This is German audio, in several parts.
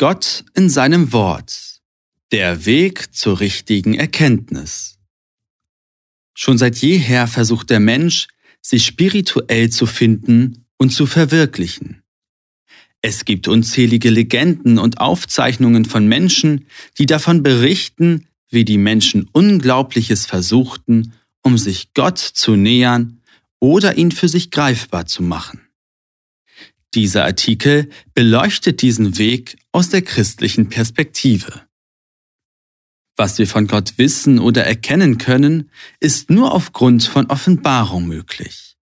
Gott in seinem Wort. Der Weg zur richtigen Erkenntnis. Schon seit jeher versucht der Mensch, sich spirituell zu finden und zu verwirklichen. Es gibt unzählige Legenden und Aufzeichnungen von Menschen, die davon berichten, wie die Menschen Unglaubliches versuchten, um sich Gott zu nähern oder ihn für sich greifbar zu machen. Dieser Artikel beleuchtet diesen Weg aus der christlichen Perspektive. Was wir von Gott wissen oder erkennen können, ist nur aufgrund von Offenbarung möglich.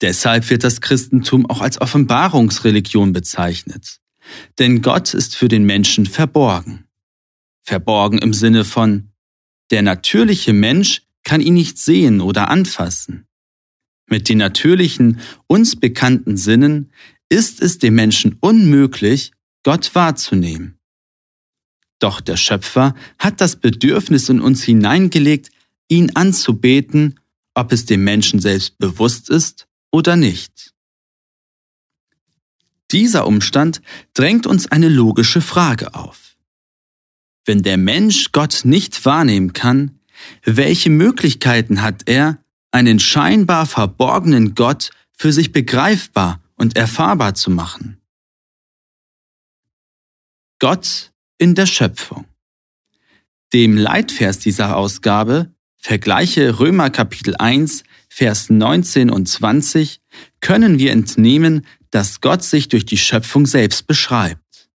Deshalb wird das Christentum auch als Offenbarungsreligion bezeichnet. Denn Gott ist für den Menschen verborgen. Verborgen im Sinne von, der natürliche Mensch kann ihn nicht sehen oder anfassen. Mit den natürlichen, uns bekannten Sinnen ist es dem Menschen unmöglich, Gott wahrzunehmen. Doch der Schöpfer hat das Bedürfnis in uns hineingelegt, ihn anzubeten, ob es dem Menschen selbst bewusst ist oder nicht. Dieser Umstand drängt uns eine logische Frage auf. Wenn der Mensch Gott nicht wahrnehmen kann, welche Möglichkeiten hat er, einen scheinbar verborgenen Gott für sich begreifbar und erfahrbar zu machen. Gott in der Schöpfung. Dem Leitvers dieser Ausgabe, vergleiche Römer Kapitel 1, Vers 19 und 20, können wir entnehmen, dass Gott sich durch die Schöpfung selbst beschreibt.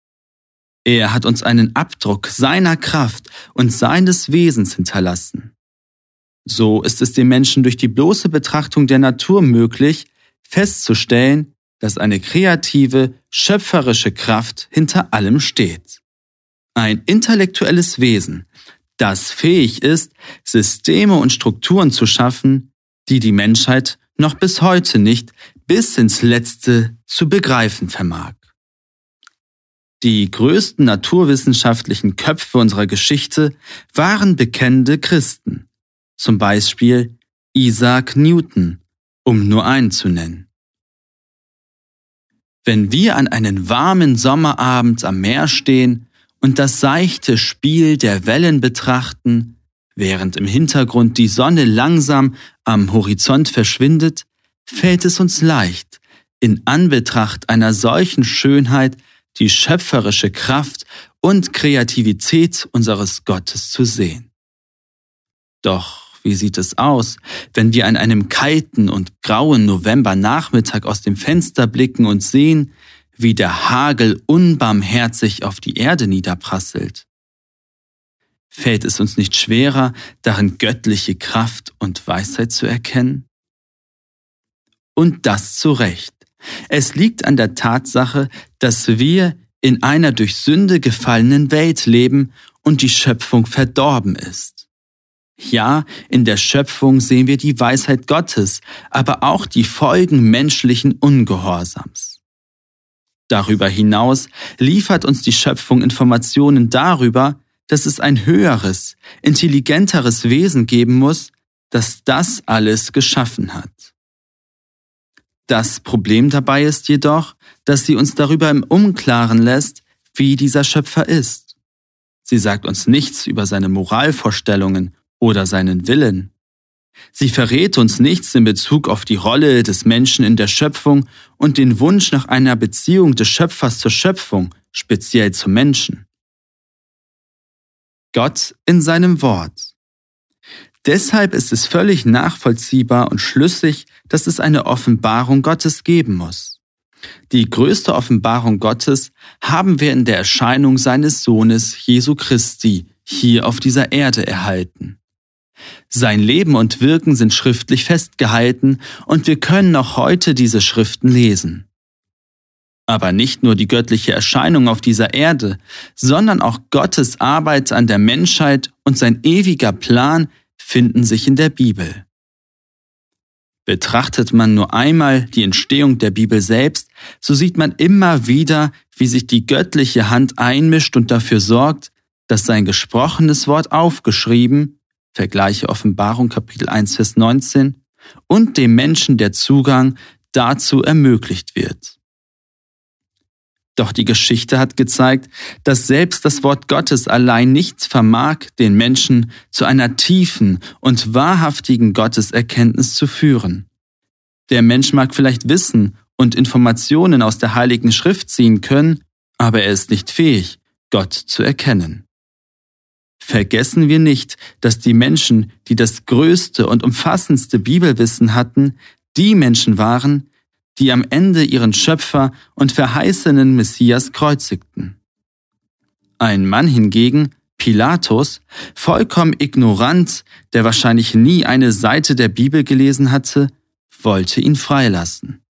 Er hat uns einen Abdruck seiner Kraft und seines Wesens hinterlassen. So ist es dem Menschen durch die bloße Betrachtung der Natur möglich, festzustellen, dass eine kreative, schöpferische Kraft hinter allem steht. Ein intellektuelles Wesen, das fähig ist, Systeme und Strukturen zu schaffen, die die Menschheit noch bis heute nicht bis ins Letzte zu begreifen vermag. Die größten naturwissenschaftlichen Köpfe unserer Geschichte waren bekennende Christen zum Beispiel Isaac Newton, um nur einen zu nennen. Wenn wir an einen warmen Sommerabend am Meer stehen und das seichte Spiel der Wellen betrachten, während im Hintergrund die Sonne langsam am Horizont verschwindet, fällt es uns leicht, in Anbetracht einer solchen Schönheit die schöpferische Kraft und Kreativität unseres Gottes zu sehen. Doch wie sieht es aus, wenn wir an einem kalten und grauen Novembernachmittag aus dem Fenster blicken und sehen, wie der Hagel unbarmherzig auf die Erde niederprasselt? Fällt es uns nicht schwerer, darin göttliche Kraft und Weisheit zu erkennen? Und das zu Recht. Es liegt an der Tatsache, dass wir in einer durch Sünde gefallenen Welt leben und die Schöpfung verdorben ist. Ja, in der Schöpfung sehen wir die Weisheit Gottes, aber auch die Folgen menschlichen Ungehorsams. Darüber hinaus liefert uns die Schöpfung Informationen darüber, dass es ein höheres, intelligenteres Wesen geben muss, das das alles geschaffen hat. Das Problem dabei ist jedoch, dass sie uns darüber im Unklaren lässt, wie dieser Schöpfer ist. Sie sagt uns nichts über seine Moralvorstellungen oder seinen Willen. Sie verrät uns nichts in Bezug auf die Rolle des Menschen in der Schöpfung und den Wunsch nach einer Beziehung des Schöpfers zur Schöpfung, speziell zum Menschen. Gott in seinem Wort. Deshalb ist es völlig nachvollziehbar und schlüssig, dass es eine Offenbarung Gottes geben muss. Die größte Offenbarung Gottes haben wir in der Erscheinung seines Sohnes Jesu Christi hier auf dieser Erde erhalten. Sein Leben und Wirken sind schriftlich festgehalten und wir können noch heute diese Schriften lesen. Aber nicht nur die göttliche Erscheinung auf dieser Erde, sondern auch Gottes Arbeit an der Menschheit und sein ewiger Plan finden sich in der Bibel. Betrachtet man nur einmal die Entstehung der Bibel selbst, so sieht man immer wieder, wie sich die göttliche Hand einmischt und dafür sorgt, dass sein gesprochenes Wort aufgeschrieben Vergleiche Offenbarung Kapitel 1, Vers 19, und dem Menschen der Zugang dazu ermöglicht wird. Doch die Geschichte hat gezeigt, dass selbst das Wort Gottes allein nichts vermag, den Menschen zu einer tiefen und wahrhaftigen Gotteserkenntnis zu führen. Der Mensch mag vielleicht Wissen und Informationen aus der Heiligen Schrift ziehen können, aber er ist nicht fähig, Gott zu erkennen. Vergessen wir nicht, dass die Menschen, die das größte und umfassendste Bibelwissen hatten, die Menschen waren, die am Ende ihren Schöpfer und verheißenen Messias kreuzigten. Ein Mann hingegen, Pilatus, vollkommen ignorant, der wahrscheinlich nie eine Seite der Bibel gelesen hatte, wollte ihn freilassen.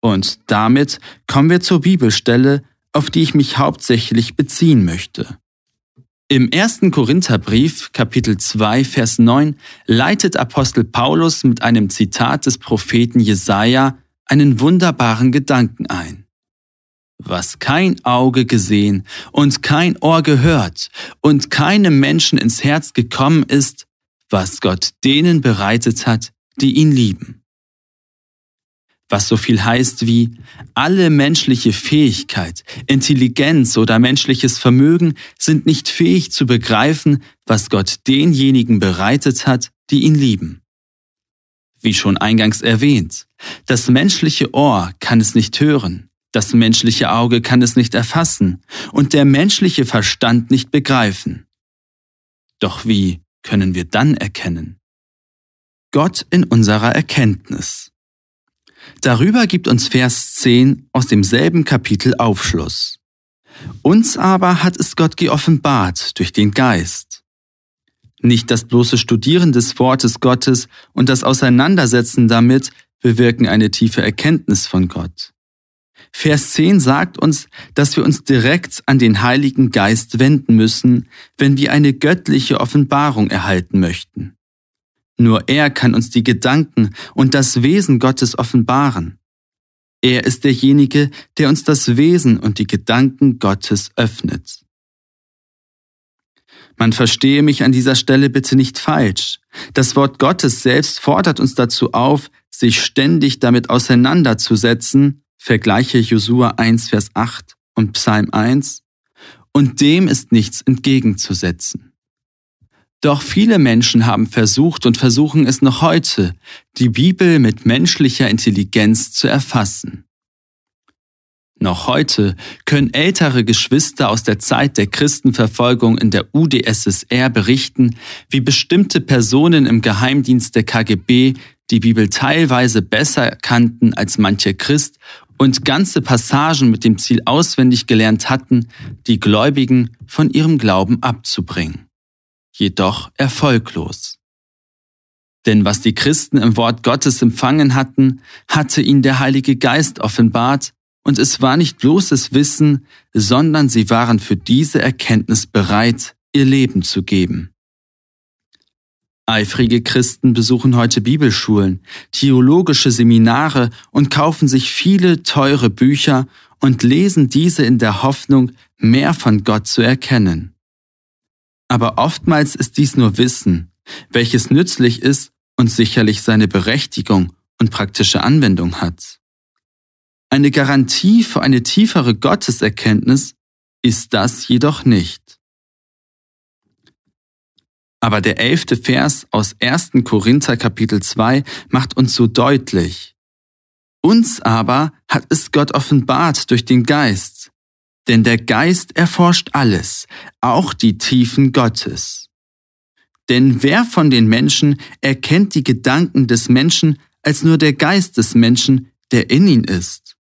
Und damit kommen wir zur Bibelstelle, auf die ich mich hauptsächlich beziehen möchte. Im ersten Korintherbrief, Kapitel 2, Vers 9, leitet Apostel Paulus mit einem Zitat des Propheten Jesaja einen wunderbaren Gedanken ein. Was kein Auge gesehen und kein Ohr gehört und keinem Menschen ins Herz gekommen ist, was Gott denen bereitet hat, die ihn lieben was so viel heißt wie alle menschliche Fähigkeit, Intelligenz oder menschliches Vermögen sind nicht fähig zu begreifen, was Gott denjenigen bereitet hat, die ihn lieben. Wie schon eingangs erwähnt, das menschliche Ohr kann es nicht hören, das menschliche Auge kann es nicht erfassen und der menschliche Verstand nicht begreifen. Doch wie können wir dann erkennen? Gott in unserer Erkenntnis. Darüber gibt uns Vers 10 aus demselben Kapitel Aufschluss. Uns aber hat es Gott geoffenbart durch den Geist. Nicht das bloße Studieren des Wortes Gottes und das Auseinandersetzen damit bewirken eine tiefe Erkenntnis von Gott. Vers 10 sagt uns, dass wir uns direkt an den Heiligen Geist wenden müssen, wenn wir eine göttliche Offenbarung erhalten möchten. Nur er kann uns die Gedanken und das Wesen Gottes offenbaren. Er ist derjenige, der uns das Wesen und die Gedanken Gottes öffnet. Man verstehe mich an dieser Stelle bitte nicht falsch. Das Wort Gottes selbst fordert uns dazu auf, sich ständig damit auseinanderzusetzen, vergleiche Josua 1, Vers 8 und Psalm 1, und dem ist nichts entgegenzusetzen. Doch viele Menschen haben versucht und versuchen es noch heute, die Bibel mit menschlicher Intelligenz zu erfassen. Noch heute können ältere Geschwister aus der Zeit der Christenverfolgung in der UdSSR berichten, wie bestimmte Personen im Geheimdienst der KGB die Bibel teilweise besser kannten als mancher Christ und ganze Passagen mit dem Ziel auswendig gelernt hatten, die Gläubigen von ihrem Glauben abzubringen jedoch erfolglos. Denn was die Christen im Wort Gottes empfangen hatten, hatte ihnen der Heilige Geist offenbart, und es war nicht bloßes Wissen, sondern sie waren für diese Erkenntnis bereit, ihr Leben zu geben. Eifrige Christen besuchen heute Bibelschulen, theologische Seminare und kaufen sich viele teure Bücher und lesen diese in der Hoffnung, mehr von Gott zu erkennen. Aber oftmals ist dies nur Wissen, welches nützlich ist und sicherlich seine Berechtigung und praktische Anwendung hat. Eine Garantie für eine tiefere Gotteserkenntnis ist das jedoch nicht. Aber der elfte Vers aus 1. Korinther Kapitel 2 macht uns so deutlich. Uns aber hat es Gott offenbart durch den Geist, denn der Geist erforscht alles, auch die Tiefen Gottes. Denn wer von den Menschen erkennt die Gedanken des Menschen als nur der Geist des Menschen, der in ihn ist?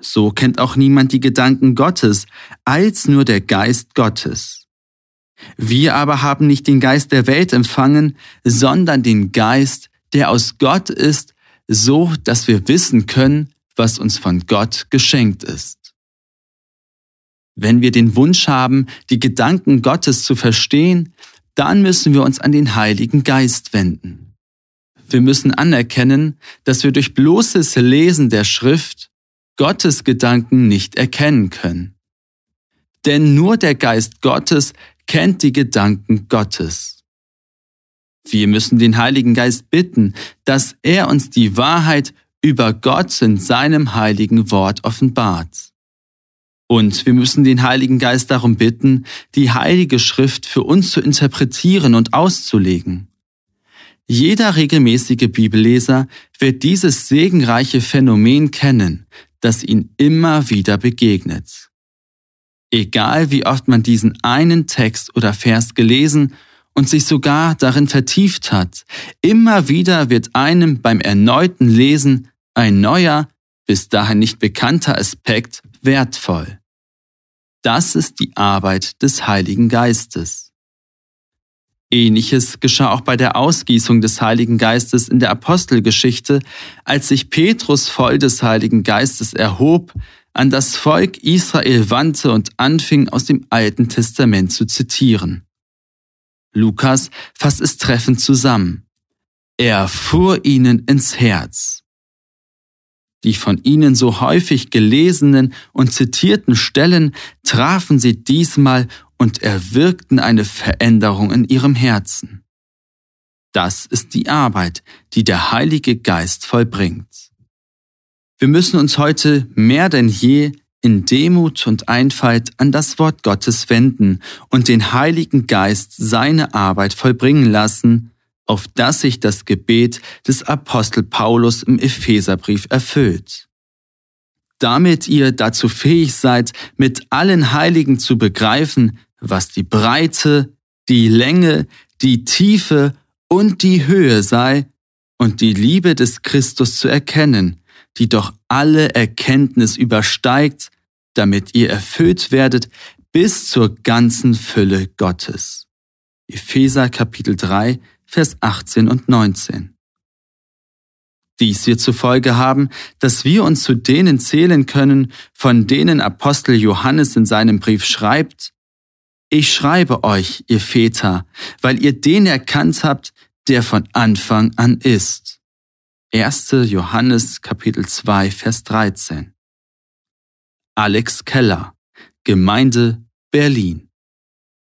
So kennt auch niemand die Gedanken Gottes als nur der Geist Gottes. Wir aber haben nicht den Geist der Welt empfangen, sondern den Geist, der aus Gott ist, so dass wir wissen können, was uns von Gott geschenkt ist. Wenn wir den Wunsch haben, die Gedanken Gottes zu verstehen, dann müssen wir uns an den Heiligen Geist wenden. Wir müssen anerkennen, dass wir durch bloßes Lesen der Schrift Gottes Gedanken nicht erkennen können. Denn nur der Geist Gottes kennt die Gedanken Gottes. Wir müssen den Heiligen Geist bitten, dass er uns die Wahrheit über Gott in seinem heiligen Wort offenbart. Und wir müssen den Heiligen Geist darum bitten, die Heilige Schrift für uns zu interpretieren und auszulegen. Jeder regelmäßige Bibelleser wird dieses segenreiche Phänomen kennen, das ihn immer wieder begegnet. Egal wie oft man diesen einen Text oder Vers gelesen und sich sogar darin vertieft hat, immer wieder wird einem beim erneuten Lesen ein neuer, bis dahin nicht bekannter Aspekt wertvoll. Das ist die Arbeit des Heiligen Geistes. Ähnliches geschah auch bei der Ausgießung des Heiligen Geistes in der Apostelgeschichte, als sich Petrus voll des Heiligen Geistes erhob, an das Volk Israel wandte und anfing aus dem Alten Testament zu zitieren. Lukas fasst es treffend zusammen. Er fuhr ihnen ins Herz. Die von ihnen so häufig gelesenen und zitierten Stellen trafen sie diesmal und erwirkten eine Veränderung in ihrem Herzen. Das ist die Arbeit, die der Heilige Geist vollbringt. Wir müssen uns heute mehr denn je in Demut und Einfalt an das Wort Gottes wenden und den Heiligen Geist seine Arbeit vollbringen lassen, auf dass sich das Gebet des Apostel Paulus im Epheserbrief erfüllt. Damit ihr dazu fähig seid, mit allen Heiligen zu begreifen, was die Breite, die Länge, die Tiefe und die Höhe sei, und die Liebe des Christus zu erkennen, die doch alle Erkenntnis übersteigt, damit ihr erfüllt werdet bis zur ganzen Fülle Gottes. Epheser Kapitel 3, Vers 18 und 19. Dies wird zur Folge haben, dass wir uns zu denen zählen können, von denen Apostel Johannes in seinem Brief schreibt, ich schreibe euch, ihr Väter, weil ihr den erkannt habt, der von Anfang an ist. 1. Johannes Kapitel 2, Vers 13. Alex Keller, Gemeinde Berlin.